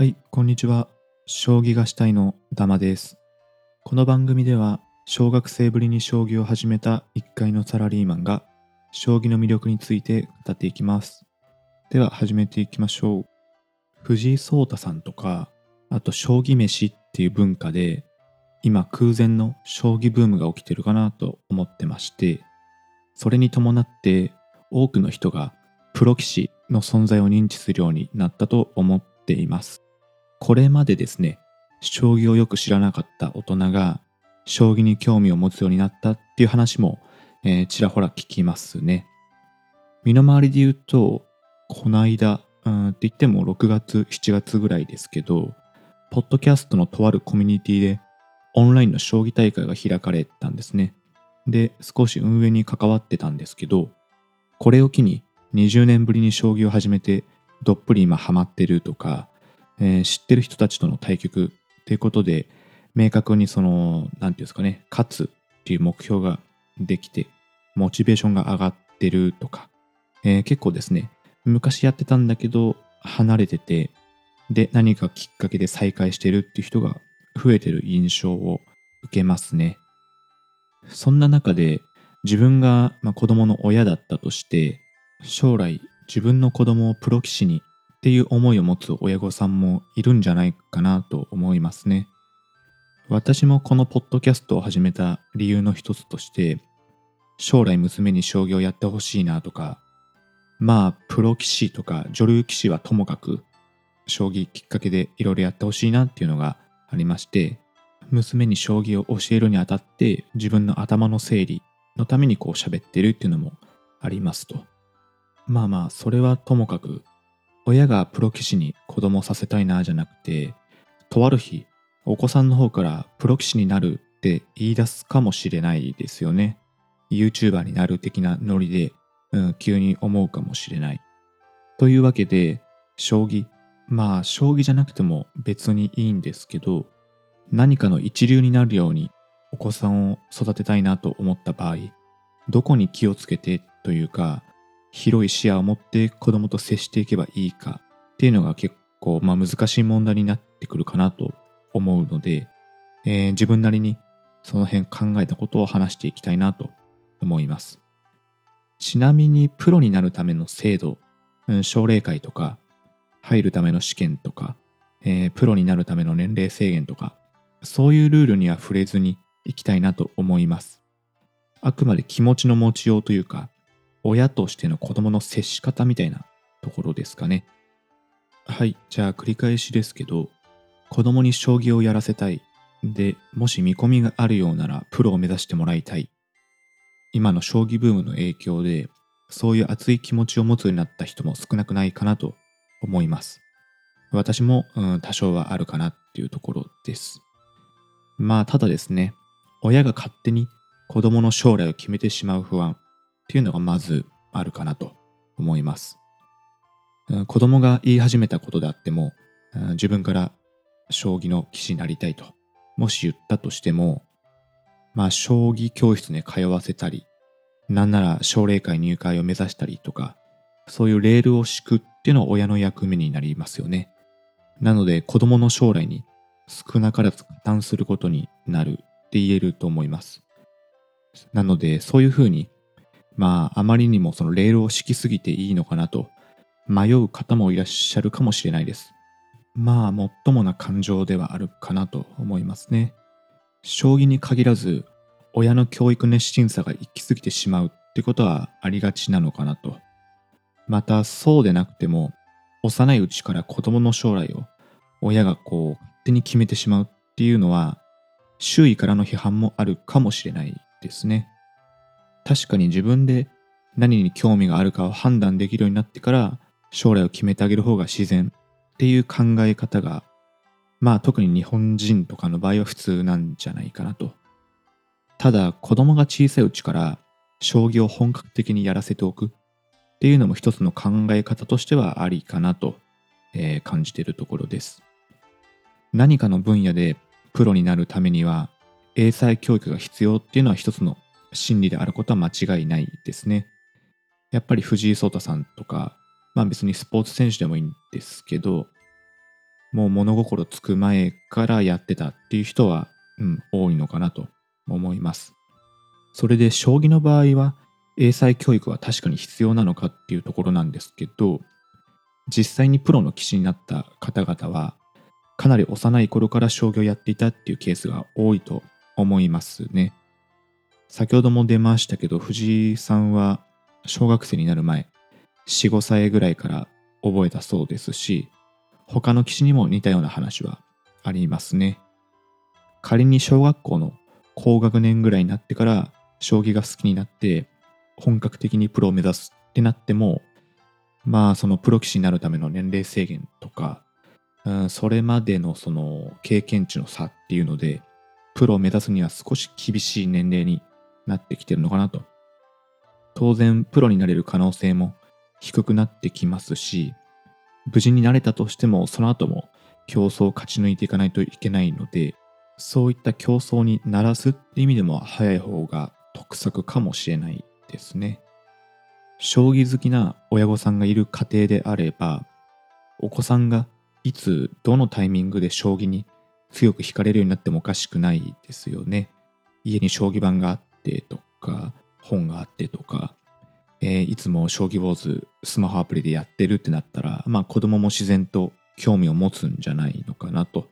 はい、こんにちは。将棋がしたいのダマです。この番組では、小学生ぶりに将棋を始めた1階のサラリーマンが、将棋の魅力について語っていきます。では、始めていきましょう。藤井聡太さんとか、あと、将棋飯っていう文化で、今空前の将棋ブームが起きてるかなと思ってまして、それに伴って多くの人がプロ棋士の存在を認知するようになったと思っています。これまでですね、将棋をよく知らなかった大人が将棋に興味を持つようになったっていう話も、えーちらほら聞きますね。身の回りで言うと、この間、うんって言っても6月、7月ぐらいですけど、ポッドキャストのとあるコミュニティでオンラインの将棋大会が開かれたんですね。で、少し運営に関わってたんですけど、これを機に20年ぶりに将棋を始めてどっぷり今ハマってるとか、えー知ってる人たちとの対局。っていうことで明確にその何ていうんですかね勝つっていう目標ができてモチベーションが上がってるとか、えー結構ですね昔やってたんだけど離れててで何かきっかけで再開してるっていう人が増えてる印象を受けますね。そんな中で自分が、まあ、子供の親だったとして将来自分の子供をプロ棋士にっていう思いを持つ親御さんもいるんじゃないかなと思いますね。私もこのポッドキャストを始めた理由の一つとして将来娘に将棋をやってほしいなとかまあプロ棋士とか女流棋士はともかく将棋きっかけでいろいろやってほしいなっていうのがありまして娘に将棋を教えるにあたって自分の頭の整理のためにこう喋ってるっていうのもありますと。まあまあそれはともかく親がプロ棋士に子供させたいなじゃなくてとある日お子さんの方からプロ棋士になるって言い出すかもしれないですよね。YouTuber になる的なノリで、うん、急に思うかもしれない。というわけで将棋。まあ将棋じゃなくても別にいいんですけど何かの一流になるようにお子さんを育てたいなと思った場合どこに気をつけてというか広い視野を持って子供と接していけばいいかっていうのが結構、まあ、難しい問題になってくるかなと思うので、えー自分なりにその辺考えたことを話していきたいなと思います。ちなみにプロになるための制度、奨励会とか入るための試験とか、えープロになるための年齢制限とかそういうルールには触れずにいきたいなと思います。あくまで気持ちの持ちようというか親としての子供の接し方みたいなところですかね。はい、じゃあ繰り返しですけど、子供に将棋をやらせたい。で、もし見込みがあるようならプロを目指してもらいたい。今の将棋ブームの影響で、そういう熱い気持ちを持つようになった人も少なくないかなと思います。私も、うん、多少はあるかなっていうところです。まあ、ただですね、親が勝手に子供の将来を決めてしまう不安。っていうのがまずあるかなと思います。子供が言い始めたことであっても、自分から将棋の棋士になりたいと、もし言ったとしても、まあ、将棋教室に通わせたり、なんなら奨励会入会を目指したりとか、そういうレールを敷くっていうのは親の役目になりますよね。なので、子供の将来に少なからず加担することになるって言えると思います。なので、そういうふうにまあ、あまりにもそのレールを敷きすぎていいのかなと迷う方もいらっしゃるかもしれないです。まあ、もっともな感情ではあるかなと思いますね。将棋に限らず、親の教育熱心さが行き過ぎてしまうってことはありがちなのかなと。また、そうでなくても、幼いうちから子供の将来を親がこう、勝手に決めてしまうっていうのは、周囲からの批判もあるかもしれないですね。確かに自分で何に興味があるかを判断できるようになってから将来を決めてあげる方が自然っていう考え方がまあ特に日本人とかの場合は普通なんじゃないかなと。ただ子供が小さいうちから将棋を本格的にやらせておくっていうのも一つの考え方としてはありかなと、えー感じているところです。何かの分野でプロになるためには英才教育が必要っていうのは一つの真理であることは間違いないですね。やっぱり藤井聡太さんとか、まあ別にスポーツ選手でもいいんですけど、もう物心つく前からやってたっていう人は、うん、多いのかなと思います。それで将棋の場合は英才教育は確かに必要なのかっていうところなんですけど実際にプロの棋士になった方々はかなり幼い頃から将棋をやっていたっていうケースが多いと思いますね。先ほども出ましたけど藤井さんは小学生になる前45歳ぐらいから覚えたそうですし他の棋士にも似たような話はありますね。仮に小学校の高学年ぐらいになってから将棋が好きになって本格的にプロを目指すってなってもまあそのプロ棋士になるための年齢制限とか、うん、それまでのその経験値の差っていうのでプロを目指すには少し厳しい年齢になってきてるのかなと当然プロになれる可能性も低くなってきますし無事になれたとしてもその後も競争を勝ち抜いていかないといけないのでそういった競争にならすって意味でも早い方が得策かもしれないですね。将棋好きな親御さんがいる家庭であればお子さんがいつどのタイミングで将棋に強く惹かれるようになってもおかしくないですよね。家に将棋盤があってとか本があってとか、えー、いつも将棋坊主スマホアプリでやってるってなったらまあ子供も自然と興味を持つんじゃないのかなと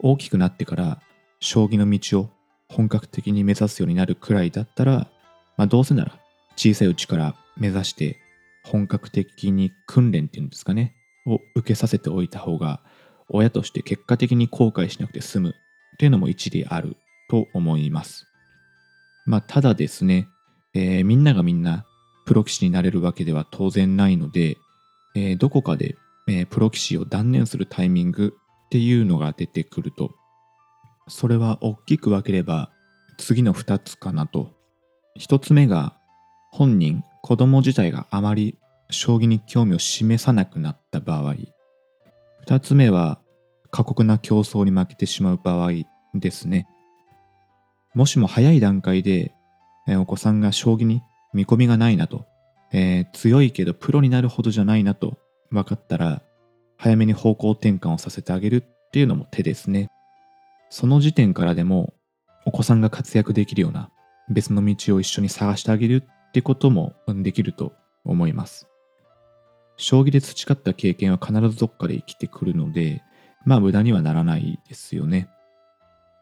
大きくなってから将棋の道を本格的に目指すようになるくらいだったら、まあ、どうせなら小さいうちから目指して本格的に訓練っていうんですかねを受けさせておいた方が親として結果的に後悔しなくて済むっていうのも一理あると思います。まあただですね、えー、みんながみんなプロ棋士になれるわけでは当然ないので、えー、どこかで、えー、プロ棋士を断念するタイミングっていうのが出てくると、それは大きく分ければ次の2つかなと。1つ目が本人、子供自体があまり将棋に興味を示さなくなった場合。2つ目は過酷な競争に負けてしまう場合ですね。もしも早い段階で、えお子さんが将棋に見込みがないなと、えー、強いけどプロになるほどじゃないなと分かったら、早めに方向転換をさせてあげるっていうのも手ですね。その時点からでもお子さんが活躍できるような別の道を一緒に探してあげるってこともできると思います。将棋で培った経験は必ずどっかで生きてくるので、まあ無駄にはならないですよね。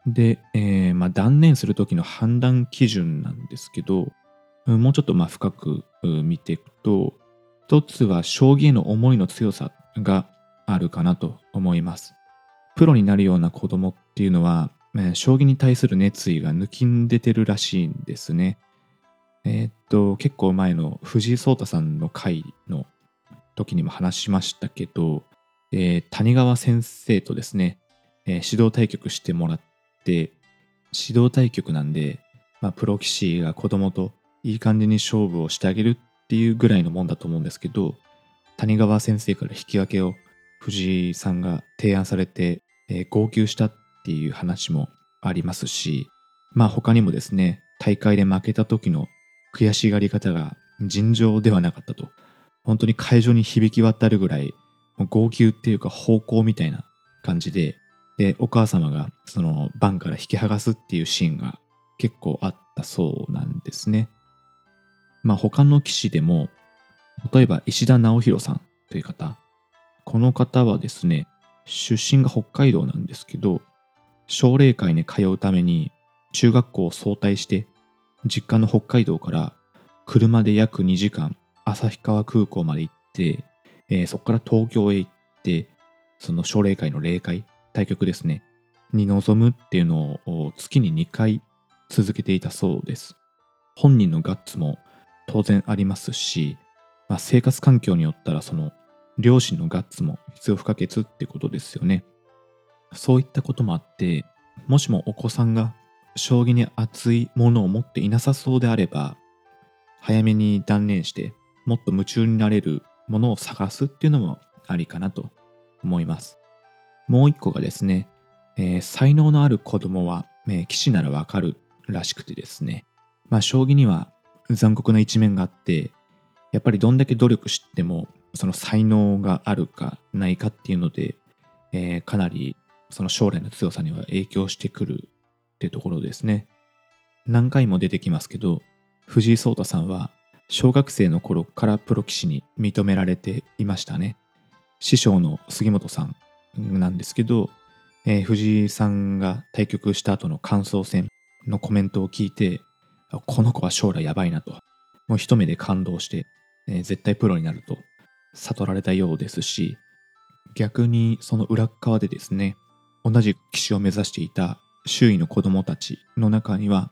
で、えー、まあ断念する時の判断基準なんですけど、もうちょっとまあ深く見ていくと、一つは将棋への思いの強さがあるかなと思います。プロになるような子供っていうのは、将棋に対する熱意が抜きんでてるらしいんですね。えー、っと、結構前の藤井聡太さんの回の時にも話しましたけど、えー、谷川先生とですね、えー、指導対局してもらってて、指導対局なんで、まあ、プロ棋士が子供といい感じに勝負をしてあげるっていうぐらいのもんだと思うんですけど、谷川先生から引き分けを藤井さんが提案されて、えー、号泣したっていう話もありますし、まあ他にもですね、大会で負けた時の悔しがり方が尋常ではなかったと。本当に会場に響き渡るぐらい、号泣っていうか方向みたいな感じで、で、お母様がそのバンから引き剥がすっていうシーンが結構あったそうなんですね。まあ他の棋士でも、例えば石田直弘さんという方、この方はですね、出身が北海道なんですけど、奨励会に通うために中学校を早退して実家の北海道から車で約2時間旭川空港まで行って、えー、そこから東京へ行ってその奨励会の例会対局ですねに臨むっていうのを月に2回続けていたそうです本人のガッツも当然ありますし、まあ、生活環境によったらその両親のガッツも必要不可欠ってことですよね。そういったこともあって、もしもお子さんが将棋に熱いものを持っていなさそうであれば、早めに断念して、もっと夢中になれるものを探すっていうのもありかなと思います。もう一個がですね、えー、才能のある子供は、えー、棋士ならわかるらしくてですね、まあ将棋には残酷な一面があって、やっぱりどんだけ努力してもその才能があるかないかっていうのでえーかなりその将来の強さには影響してくるってところですね。何回も出てきますけど、藤井聡太さんは小学生の頃からプロ棋士に認められていましたね。師匠の杉本さんなんですけど、えー藤井さんが対局した後の感想戦のコメントを聞いて、この子は将来やばいなと、もう一目で感動して、えー絶対プロになると悟られたようですし、逆にその裏側でですね、同じ棋士を目指していた周囲の子供たちの中には、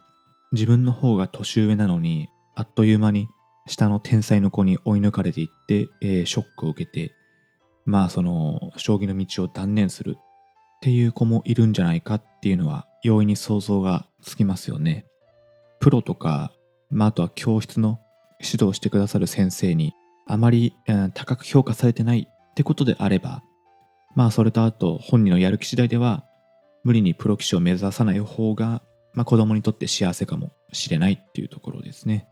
自分の方が年上なのに、あっという間に下の天才の子に追い抜かれていって、えーショックを受けて、まあその将棋の道を断念するっていう子もいるんじゃないかっていうのは容易に想像がつきますよね。プロとか、まあ、あとは教室の指導してくださる先生にあまり、うん高く評価されてないってことであればまあそれとあと本人のやる気次第では無理にプロ棋士を目指さない方が、まあ、子供にとって幸せかもしれないっていうところですね。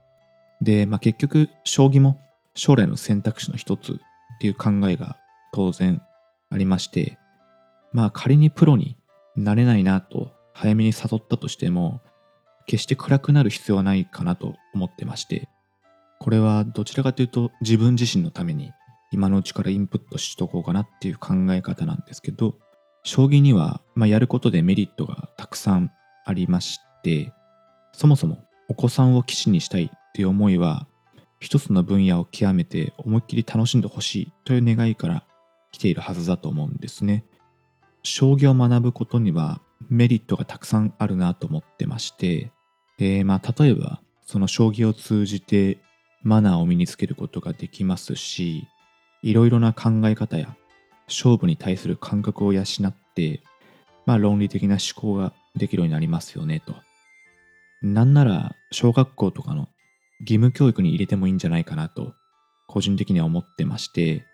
で、まあ、結局将棋も将来の選択肢の一つっていう考えが当然ありましてまあ仮にプロになれないなと早めに悟ったとしても決して暗くなる必要はないかなと思ってましてこれはどちらかというと自分自身のために今のうちからインプットしとこうかなっていう考え方なんですけど将棋には、まあ、やることでメリットがたくさんありましてそもそもお子さんを棋士にしたいっていう思いは一つの分野を極めて思いっきり楽しんでほしいという願いから来ているはずだと思うんですね。将棋を学ぶことにはメリットがたくさんあるなと思ってまして、えーまあ例えばその将棋を通じてマナーを身につけることができますしいろいろな考え方や勝負に対する感覚を養って、まあ、論理的な思考ができるようになりますよねと。なんなら小学校とかの義務教育に入れてもいいんじゃないかなと個人的には思ってまして、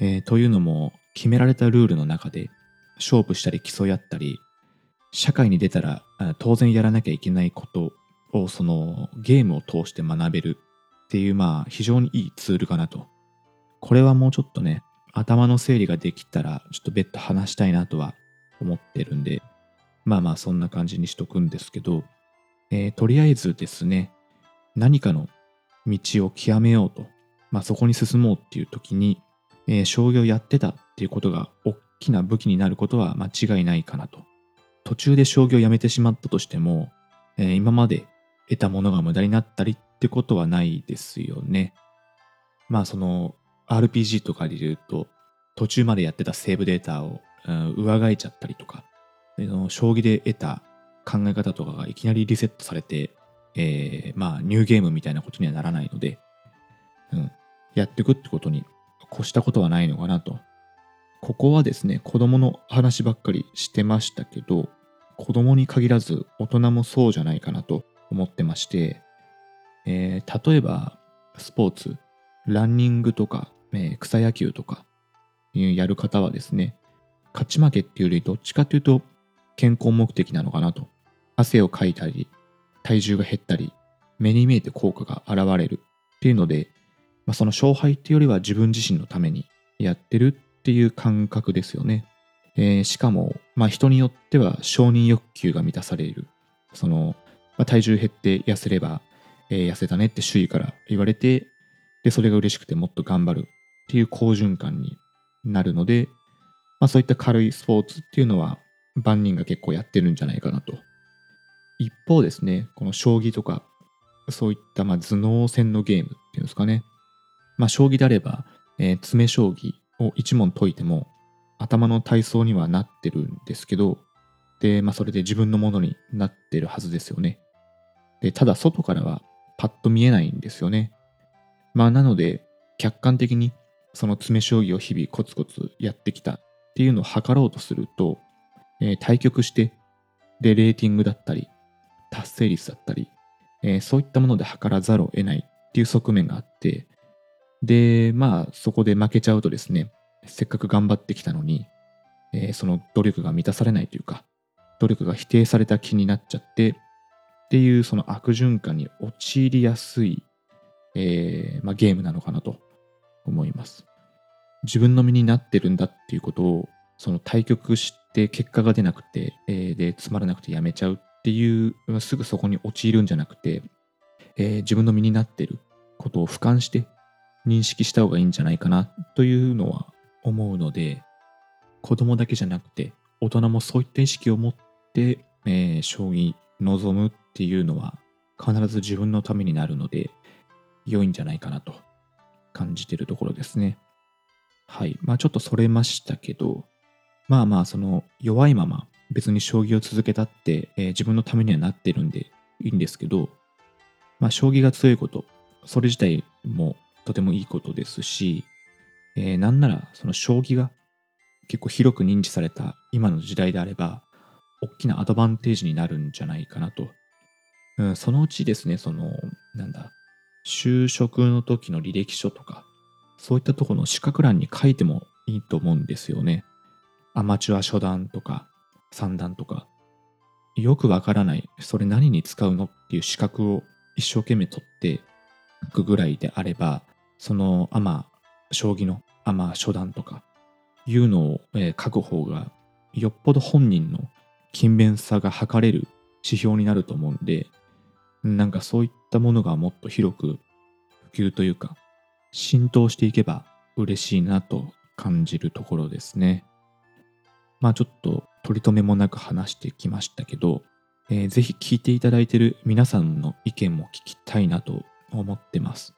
えーというのも決められたルールの中で勝負したり競い合ったり社会に出たら当然やらなきゃいけないことをそのゲームを通して学べる。っていうまあ非常にいいツールかなと。これはもうちょっとね頭の整理ができたらちょっと別途話したいなとは思ってるんでまあまあそんな感じにしとくんですけど、えーとりあえずですね何かの道を極めようと、まあ、そこに進もうっていう時に、えー将棋をやってたっていうことが大きな武器になることは間違いないかなと。途中で将棋をやめてしまったとしても、えー今まで得たものが無駄になったりってことはないですよね。まあその RPG とかで言うと途中までやってたセーブデータを、うん上書いちゃったりとかの将棋で得た考え方とかがいきなりリセットされて、えーまあニューゲームみたいなことにはならないので、うん、やっていくってことに越したことはないのかなと。ここはですね、子供の話ばっかりしてましたけど、子供に限らず大人もそうじゃないかなと思ってまして、えー例えばスポーツ、ランニングとか、えー草野球とかやる方はですね、勝ち負けっていうよりどっちかというと健康目的なのかなと。汗をかいたり、体重が減ったり、目に見えて効果が現れるっていうので、まあ、その勝敗っていうよりは自分自身のためにやってるっていう感覚ですよね。えーしかも、まあ、人によっては承認欲求が満たされる。その、まあ、体重減って痩せれば、えー痩せたねって周囲から言われて、で、それが嬉しくてもっと頑張るっていう好循環になるので、まあ、そういった軽いスポーツっていうのは万人が結構やってるんじゃないかなと。一方ですね、この将棋とか、そういったまあ頭脳戦のゲームっていうんですかね。まあ、将棋であれば、えー詰将棋を一問解いても、頭の体操にはなってるんですけど、で、まあ、それで自分のものになってるはずですよね。で、ただ外からはパッと見えないんですよね。まあ、なので、客観的にその詰将棋を日々コツコツやってきたっていうのを測ろうとすると、えー対局して、で、レーティングだったり、達成率だったり、えーそういったもので測らざるを得ないっていう側面があって、で、まあ、そこで負けちゃうとですね、せっかく頑張ってきたのに、えーその努力が満たされないというか、努力が否定された気になっちゃって、っていうその悪循環に陥りやすい、えーまあ、ゲームなのかなと思います。自分の身になってるんだっていうことをその対局して結果が出なくて、えー、でつまらなくてやめちゃうっていうすぐそこに陥るんじゃなくて、えー、自分の身になってることを俯瞰して認識した方がいいんじゃないかなというのは思うので子供だけじゃなくて大人もそういった意識を持って、えー、将棋臨むっていうのは必ず自分のためになるので良いんじゃないかなと感じてるところですね。はい。まあちょっとそれましたけど、まあまあその弱いまま別に将棋を続けたって、えー、自分のためにはなってるんでいいんですけど、まあ将棋が強いこと、それ自体もとてもいいことですし、えー、なんならその将棋が結構広く認知された今の時代であれば、大きなアドバンテージになるんじゃないかなと。うん、そのうちですね、その、なんだ、就職の時の履歴書とか、そういったところの資格欄に書いてもいいと思うんですよね。アマチュア初段とか三段とか、よくわからない、それ何に使うのっていう資格を一生懸命取って書くぐらいであれば、そのアマ、将棋のアマ初段とかいうのを、えー、書く方がよっぽど本人の勤勉さが測れる指標になると思うんで、なんかそういったものがもっと広く普及というか、浸透していけば嬉しいなと感じるところですね。まあちょっと取り留めもなく話してきましたけど、えー、ぜひ聞いていただいている皆さんの意見も聞きたいなと思ってます。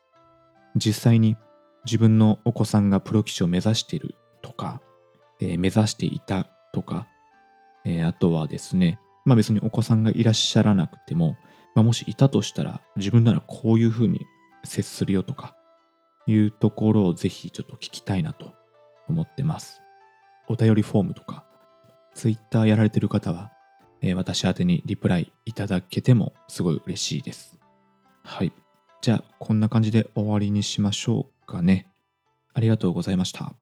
実際に自分のお子さんがプロ棋士を目指しているとか、えー、目指していたとか、えー、あとはですね、まあ別にお子さんがいらっしゃらなくても、まあ、もしいたとしたら自分ならこういうふうに接するよとかいうところをぜひちょっと聞きたいなと思ってます。お便りフォームとか Twitter やられてる方は、えー、私宛にリプライいただけてもすごい嬉しいです。はい。じゃあこんな感じで終わりにしましょうかね。ありがとうございました。